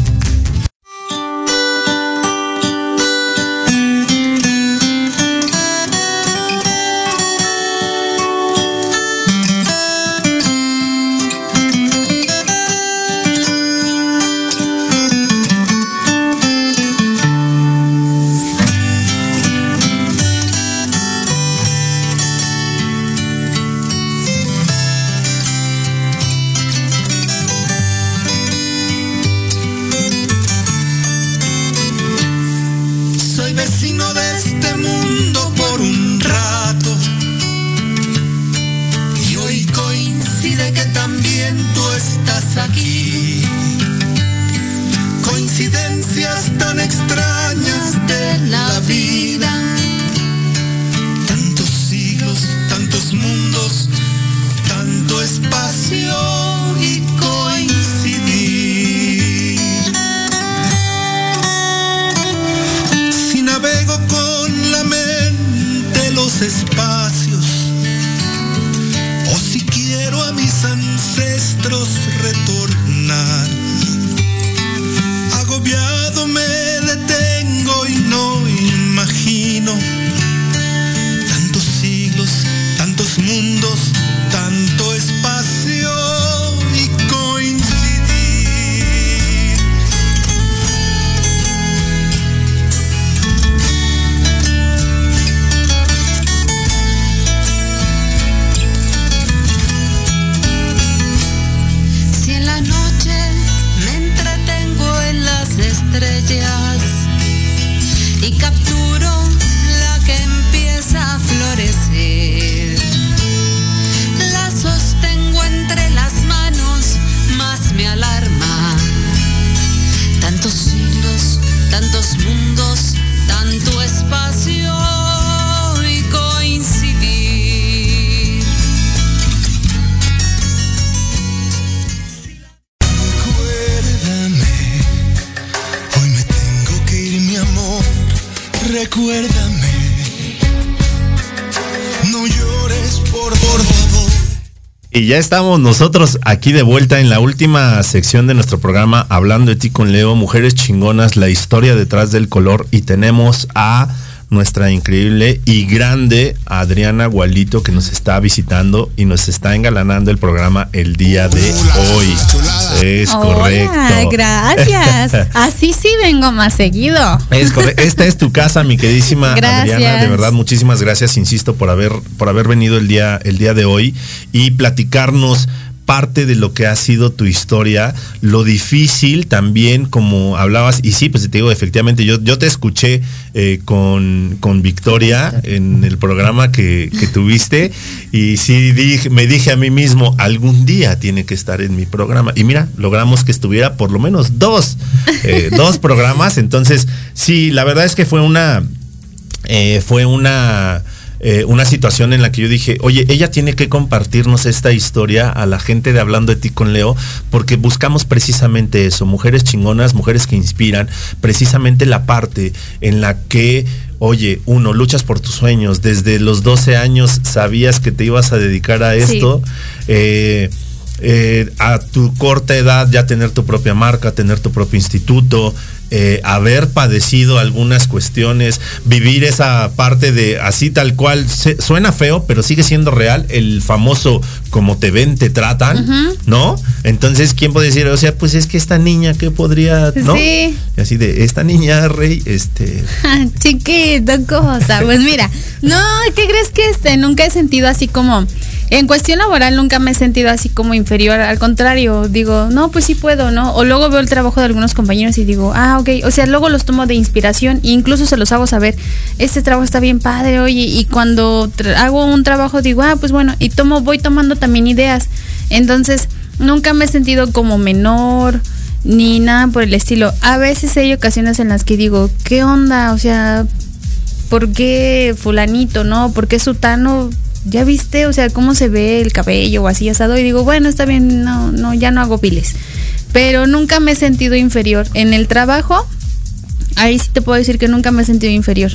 Ya estamos nosotros aquí de vuelta en la última sección de nuestro programa Hablando de ti con Leo, Mujeres Chingonas, la historia detrás del color. Y tenemos a nuestra increíble y grande Adriana Gualito que nos está visitando y nos está engalanando el programa el día de hoy. Es Hola, correcto. gracias. Así sí vengo más seguido. Es correcto. Esta es tu casa, mi queridísima Gracias. Adriana. De verdad, muchísimas gracias, insisto, por haber, por haber venido el día, el día de hoy y platicarnos parte de lo que ha sido tu historia, lo difícil también, como hablabas, y sí, pues te digo, efectivamente, yo, yo te escuché eh, con, con Victoria en el programa que, que tuviste, y sí dije, me dije a mí mismo, algún día tiene que estar en mi programa. Y mira, logramos que estuviera por lo menos dos, eh, dos programas. Entonces, sí, la verdad es que fue una, eh, fue una, eh, una situación en la que yo dije, oye, ella tiene que compartirnos esta historia a la gente de Hablando de ti con Leo, porque buscamos precisamente eso, mujeres chingonas, mujeres que inspiran, precisamente la parte en la que Oye, uno, luchas por tus sueños. Desde los 12 años sabías que te ibas a dedicar a Sí. esto. Eh, eh, a tu corta edad ya tener tu propia marca, tener tu propio instituto, eh, haber padecido algunas cuestiones, vivir esa parte de así tal cual, se- suena feo, pero sigue siendo real, el famoso como te ven, te tratan. ¿no? Entonces, ¿quién puede decir? O sea, pues es que esta niña, ¿qué podría, no? Y así de, esta niña, rey, este... Chiquito, cosa. Pues mira, no, ¿qué crees que este? Nunca he sentido así como. En cuestión laboral nunca me he sentido así como inferior, al contrario, digo, no, pues sí puedo, ¿no? O luego veo el trabajo de algunos compañeros y digo, ah, ok, o sea, luego los tomo de inspiración e incluso se los hago saber, este trabajo está bien padre, oye, y cuando hago un trabajo digo, ah, pues bueno, y tomo, voy tomando también ideas. Entonces, nunca me he sentido como menor, ni nada por el estilo. A veces hay ocasiones en las que digo, ¿qué onda? O sea, ¿por qué fulanito, no? ¿Por qué sutano? ¿Ya viste? O sea, cómo se ve el cabello o así asado. Y digo, bueno, está bien, no, no, ya no hago piles. Pero nunca me he sentido inferior. En el trabajo, ahí sí te puedo decir que nunca me he sentido inferior.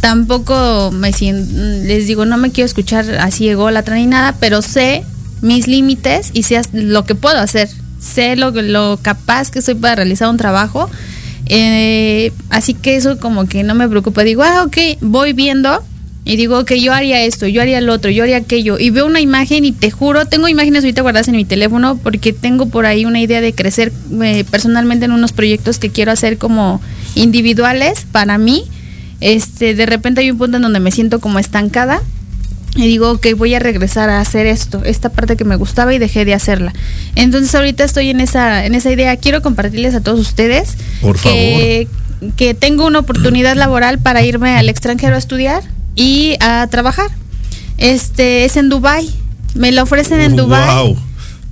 Tampoco me siento, les digo, no me quiero escuchar así ególatra ni nada, pero sé mis límites y sé lo que puedo hacer. Sé lo, lo capaz que soy para realizar un trabajo. Eh, así que eso como que no me preocupa. Digo, ah, ok, voy viendo y digo que yo haría esto, yo haría lo otro, yo haría aquello. Y veo una imagen y te juro, tengo imágenes ahorita guardadas en mi teléfono porque tengo por ahí una idea de crecer eh, personalmente en unos proyectos que quiero hacer como individuales para mí. Este, de repente hay un punto en donde me siento como estancada y digo que voy a regresar a hacer esto, esta parte que me gustaba y dejé de hacerla. Entonces ahorita estoy en esa en esa idea, quiero compartirles a todos ustedes Por que que tengo una oportunidad laboral para irme al extranjero a estudiar y a trabajar. Este es en Dubai. Me lo ofrecen en Dubai. Wow.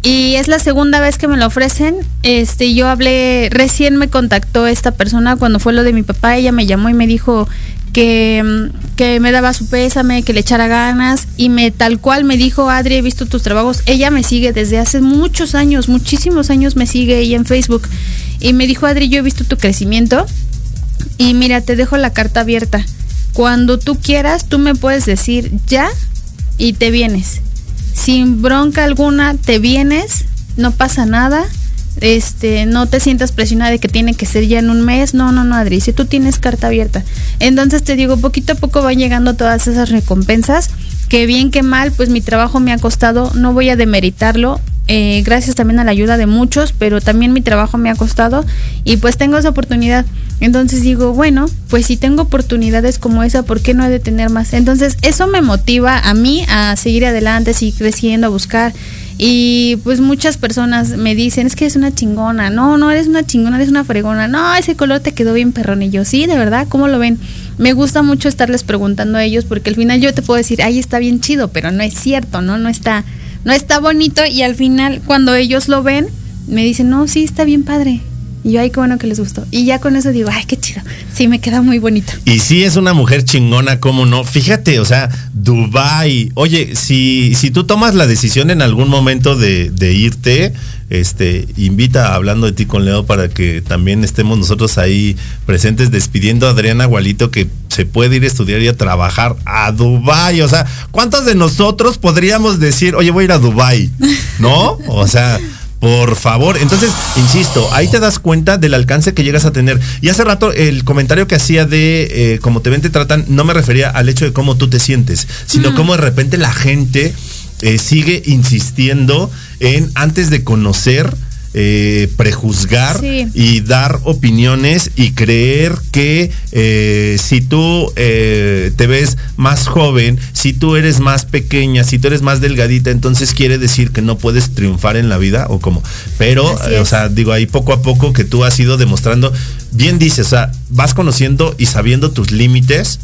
Y es la segunda vez que me lo ofrecen. Este, yo hablé, recién me contactó esta persona cuando fue lo de mi papá. Ella me llamó y me dijo que, mm, que me daba su pésame, que le echara ganas. Y me tal cual me dijo, Adri, he visto tus trabajos. Ella me sigue desde hace muchos años, muchísimos años me sigue ella en Facebook. Y me dijo, Adri, yo he visto tu crecimiento. Y mira, te dejo la carta abierta. Cuando tú quieras, tú me puedes decir ya y te vienes. Sin bronca alguna, te vienes, no pasa nada. Este, no te sientas presionada de que tiene que ser ya en un mes. No, no, no, Adri, si tú tienes carta abierta. Entonces te digo, poquito a poco van llegando todas esas recompensas. que bien que mal, pues mi trabajo me ha costado, no voy a demeritarlo, eh, gracias también a la ayuda de muchos, pero también mi trabajo me ha costado y pues tengo esa oportunidad. Entonces digo, bueno, pues si tengo oportunidades como esa, ¿por qué no he de tener más? Entonces eso me motiva a mí a seguir adelante, seguir creciendo, a buscar. Y pues muchas personas me dicen, es que eres una chingona, no, no eres una chingona, eres una fregona, no, ese color te quedó bien perrón. Y yo, sí, de verdad, ¿cómo lo ven? Me gusta mucho estarles preguntando a ellos porque al final yo te puedo decir, ay, está bien chido, pero no es cierto, ¿no? No está, no está bonito y al final cuando ellos lo ven, me dicen, no, sí, está bien padre. Y yo, ay, qué bueno que les gustó. Y ya con eso digo, ay, qué chido. Sí, me queda muy bonito. Y sí es una mujer chingona, ¿cómo no? Fíjate, o sea, Dubai. Oye, si, si tú tomas la decisión en algún momento de, de irte, este, invita hablando de ti con Leo para que también estemos nosotros ahí presentes despidiendo a Adriana Gualito que se puede ir a estudiar y a trabajar a Dubai. O sea, ¿cuántos de nosotros podríamos decir, oye, voy a ir a Dubai? ¿No? O sea, por favor. Entonces, insisto, ahí te das cuenta del alcance que llegas a tener. Y hace rato el comentario que hacía de eh, cómo te ven, te tratan, no me refería al hecho de cómo tú te sientes, sino Mm. cómo de repente la gente eh, sigue insistiendo en antes de conocer. Eh, prejuzgar Sí. y dar opiniones y creer que eh, si tú eh, te ves más joven, si tú eres más pequeña, si tú eres más delgadita, entonces quiere decir que no puedes triunfar en la vida o como. Pero, o sea, digo ahí poco a poco que tú has ido demostrando, bien dices, o sea, vas conociendo y sabiendo tus límites,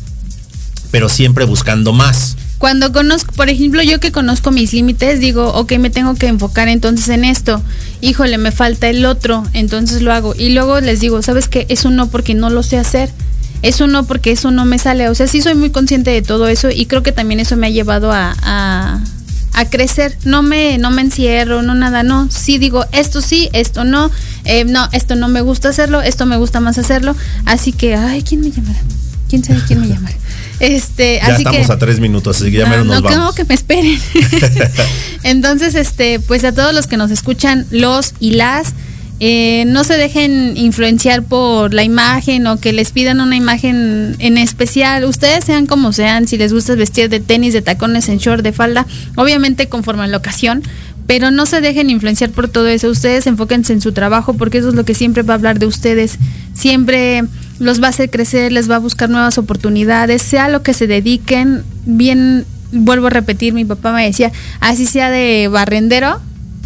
pero siempre buscando más. Cuando conozco, por ejemplo, yo que conozco mis límites, digo, ok, me tengo que enfocar entonces en esto. Híjole, me falta el otro, entonces lo hago. Y luego les digo, ¿sabes qué? Es un no porque no lo sé hacer. Es un no porque eso no me sale. O sea, sí soy muy consciente de todo eso y creo que también eso me ha llevado a, a, a crecer. No me, no me encierro, no nada, no. Sí digo, esto sí, esto no. Eh, no, esto no me gusta hacerlo, esto me gusta más hacerlo. Así que, ay, ¿quién me llamará? ¿Quién sabe quién me llamará? Este, Ya así estamos que, a tres minutos, así que ya no, menos nos no vamos. creo que me esperen. Entonces, este, pues a todos los que nos escuchan, los y las, eh, no se dejen influenciar por la imagen o que les pidan una imagen en especial. Ustedes sean como sean, si les gusta vestir de tenis, de tacones, en short, de falda, obviamente conforme a la ocasión. Pero no se dejen influenciar por todo eso. Ustedes enfóquense en su trabajo porque eso es lo que siempre va a hablar de ustedes. Siempre los va a hacer crecer, les va a buscar nuevas oportunidades, sea lo que se dediquen. Bien, vuelvo a repetir, mi papá me decía, así sea de barrendero,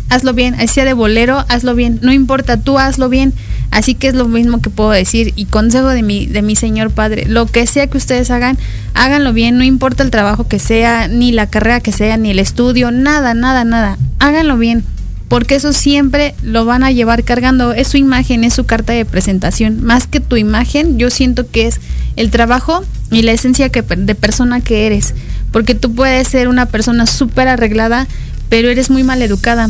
hazlo bien, así sea de bolero, hazlo bien, no importa, tú hazlo bien. Así que es lo mismo que puedo decir y consejo de mi, de mi señor padre, lo que sea que ustedes hagan, háganlo bien, no importa el trabajo que sea, ni la carrera que sea, ni el estudio, nada, nada, nada, háganlo bien, porque eso siempre lo van a llevar cargando, es su imagen, es su carta de presentación, más que tu imagen, yo siento que es el trabajo y la esencia de persona que eres, porque tú puedes ser una persona súper arreglada, pero eres muy mal educada.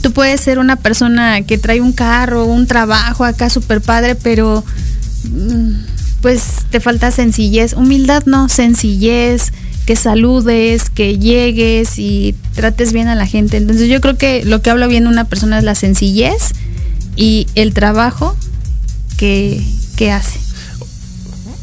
Tú puedes ser una persona que trae un carro, un trabajo acá súper padre, pero mm, pues te falta sencillez. Humildad no, sencillez, que saludes, que llegues y trates bien a la gente. Entonces yo creo que lo que habla bien una persona es la sencillez y el trabajo que, que hace.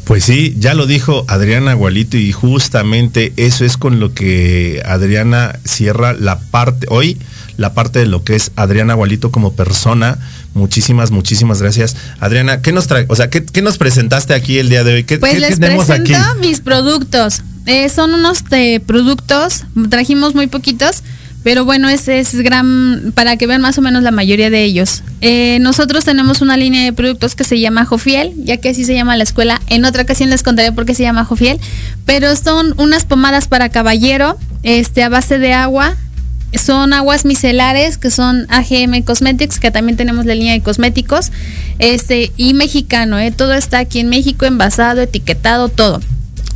Pues sí, ya lo dijo Adriana Gualito y justamente eso es con lo que Adriana cierra la parte, hoy, la parte de lo que es Adriana Gualito como persona. Muchísimas, muchísimas gracias. Adriana, ¿qué nos trae? O sea, ¿qué, qué nos presentaste aquí el día de hoy? ¿Qué, Pues qué les tenemos presento aquí? mis productos. Eh, son unos de productos, trajimos muy poquitos, pero bueno, ese es gran, para que vean más o menos la mayoría de ellos. Eh, nosotros tenemos una línea de productos que se llama Jofiel, ya que así se llama la escuela. En otra ocasión les contaré por qué se llama Jofiel, pero son unas pomadas para caballero, este, a base de agua, son aguas micelares que son AGM Cosmetics, que también tenemos la línea de cosméticos, este, y mexicano, ¿eh? todo está aquí en México, envasado, etiquetado, todo.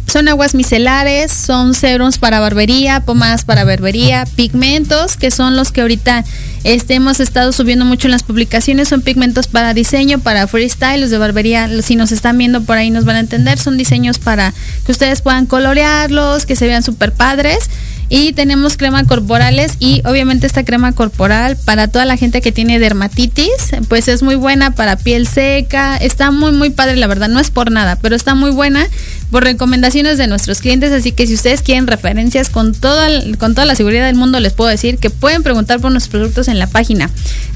Son aguas micelares, son serums para barbería, pomadas para barbería, pigmentos, que son los que ahorita este, hemos estado subiendo mucho en las publicaciones, son pigmentos para diseño, para freestyle, los de barbería, si nos están viendo por ahí nos van a entender, son diseños para que ustedes puedan colorearlos, que se vean súper padres. Y tenemos crema corporales y obviamente esta crema corporal para toda la gente que tiene dermatitis, pues es muy buena para piel seca, está muy muy padre la verdad, no es por nada, pero está muy buena. Por recomendaciones de nuestros clientes, así que si ustedes quieren referencias con toda, con toda la seguridad del mundo, les puedo decir que pueden preguntar por nuestros productos en la página.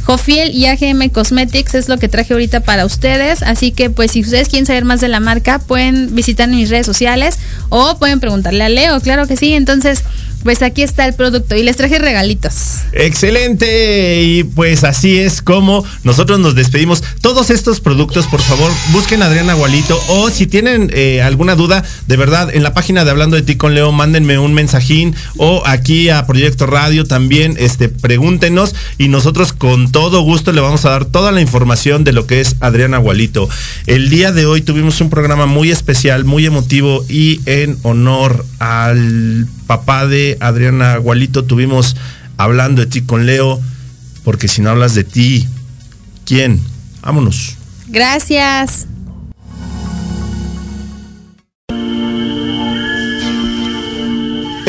Jofiel y AGM Cosmetics es lo que traje ahorita para ustedes, así que pues si ustedes quieren saber más de la marca, pueden visitar mis redes sociales o pueden preguntarle a Leo, claro que sí, entonces pues aquí está el producto y les traje regalitos. Excelente. Y pues así es como nosotros nos despedimos. Todos estos productos, por favor, busquen a Adriana Gualito o si tienen eh, alguna duda, de verdad, en la página de Hablando de ti con Leo, mándenme un mensajín o aquí a Proyecto Radio también, este, pregúntenos y nosotros con todo gusto le vamos a dar toda la información de lo que es Adriana Gualito. El día de hoy tuvimos un programa muy especial, muy emotivo y en honor al papá de Adriana Gualito, tuvimos hablando de ti con Leo, porque si no hablas de ti, ¿quién? Vámonos. Gracias.